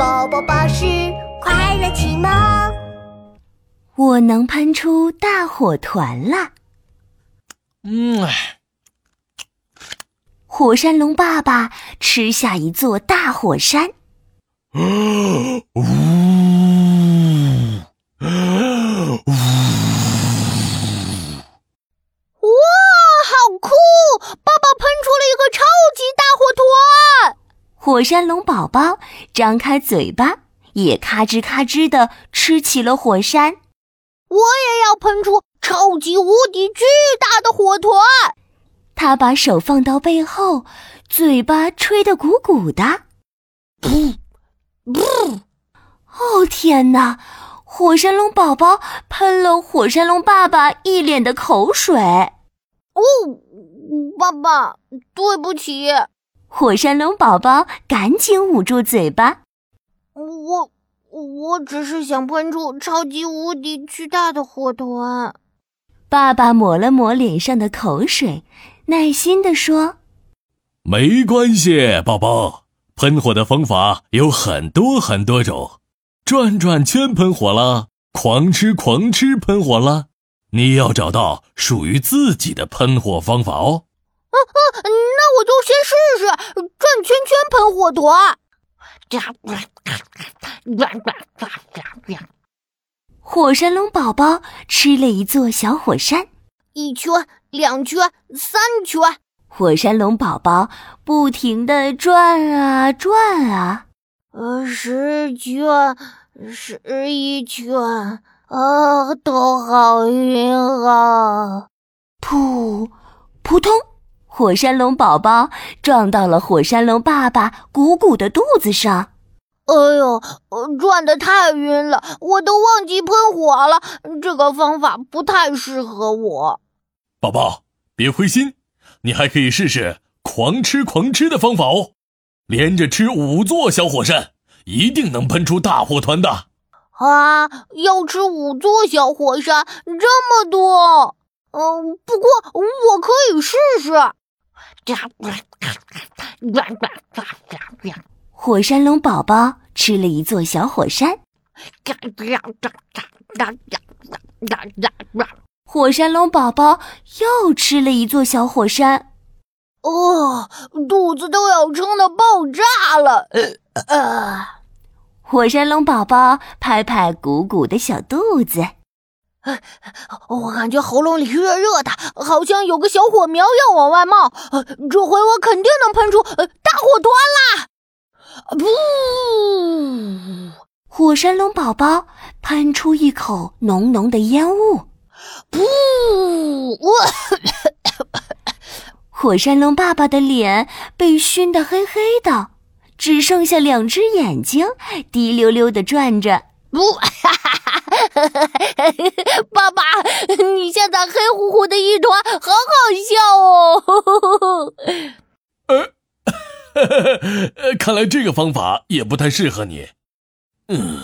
宝宝巴士快乐启蒙。我能喷出大火团了。嗯，火山龙爸爸吃下一座大火山。呜呜！哇，好酷！爸爸喷出了一个超级大火团。火山龙宝宝张开嘴巴，也咔吱咔吱地吃起了火山。我也要喷出超级无敌巨大的火团！他把手放到背后，嘴巴吹得鼓鼓的。噗噗！哦天哪！火山龙宝宝喷了火山龙爸爸一脸的口水。哦，爸爸，对不起。火山龙宝宝赶紧捂住嘴巴。我我只是想喷出超级无敌巨大的火团。爸爸抹了抹脸上的口水，耐心地说：“没关系，宝宝，喷火的方法有很多很多种，转转圈喷火啦，狂吃狂吃喷火啦，你要找到属于自己的喷火方法哦。”啊啊！那我就先试试转圈圈喷火团。火山龙宝宝吃了一座小火山，一圈、两圈、三圈。火山龙宝宝不停的转啊转啊，呃，十圈、十一圈，啊，头好晕啊！噗，扑通。火山龙宝宝撞到了火山龙爸爸鼓鼓的肚子上，哎呦，转的太晕了，我都忘记喷火了。这个方法不太适合我。宝宝，别灰心，你还可以试试狂吃狂吃的方法哦，连着吃五座小火山，一定能喷出大火团的。啊，要吃五座小火山，这么多？嗯，不过我可以试试。火山龙宝宝吃了一座小火山，火山龙宝宝又吃了一座小火山，哦，肚子都要撑的爆炸了！呃，火山龙宝宝拍拍鼓鼓的小肚子。我感觉喉咙里热热的，好像有个小火苗要往外冒。这回我肯定能喷出大火团啦！噗！火山龙宝宝喷出一口浓浓的烟雾。噗！火山龙爸爸的脸被熏得黑黑的，只剩下两只眼睛滴溜溜的转着。不，爸爸，你现在黑乎乎的一团，好好笑哦。呃，看来这个方法也不太适合你。嗯，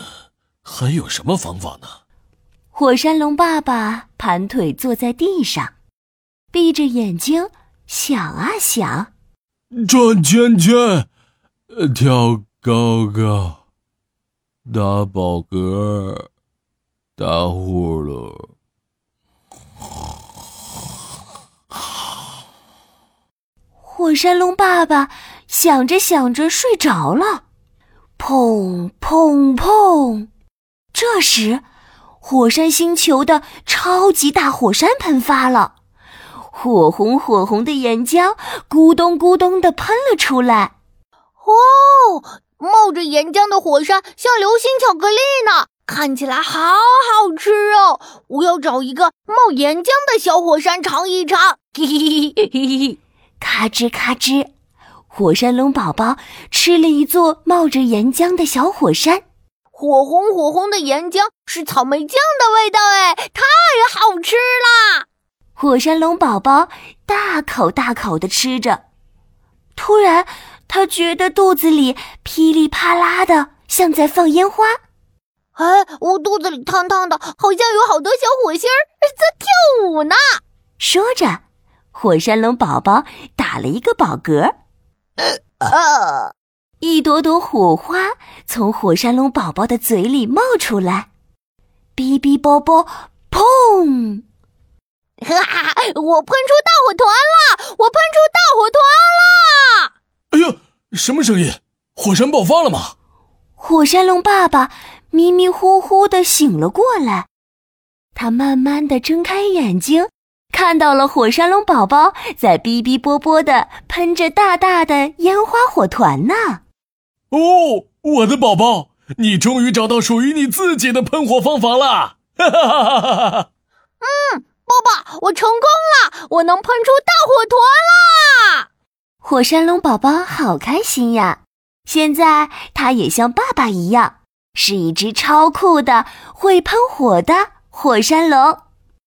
还有什么方法呢？火山龙爸爸盘腿坐在地上，闭着眼睛想啊想，转圈圈，跳高高。打饱嗝，打呼噜。火山龙爸爸想着想着睡着了，砰砰砰！这时，火山星球的超级大火山喷发了，火红火红的岩浆咕咚咕咚的喷了出来。哦！冒着岩浆的火山像流星巧克力呢，看起来好好吃哦！我要找一个冒岩浆的小火山尝一尝。嘿嘿嘿嘿嘿嘿！咔吱咔吱，火山龙宝宝吃了一座冒着岩浆的小火山，火红火红的岩浆是草莓酱的味道，哎，太好吃啦！火山龙宝宝大口大口的吃着，突然。他觉得肚子里噼里啪啦的，像在放烟花。哎，我肚子里烫烫的，好像有好多小火星儿在跳舞呢。说着，火山龙宝宝打了一个饱嗝。呃，一朵朵火花从火山龙宝宝的嘴里冒出来，哔哔啵啵，砰！哈哈！我喷出大火团了！我喷出大火团了！哎呀，什么声音？火山爆发了吗？火山龙爸爸迷迷糊糊的醒了过来，他慢慢的睁开眼睛，看到了火山龙宝宝在哔哔啵啵的喷着大大的烟花火团呢。哦，我的宝宝，你终于找到属于你自己的喷火方法了！哈哈哈哈哈！嗯。爸爸，我成功了！我能喷出大火团啦！火山龙宝宝好开心呀！现在它也像爸爸一样，是一只超酷的会喷火的火山龙。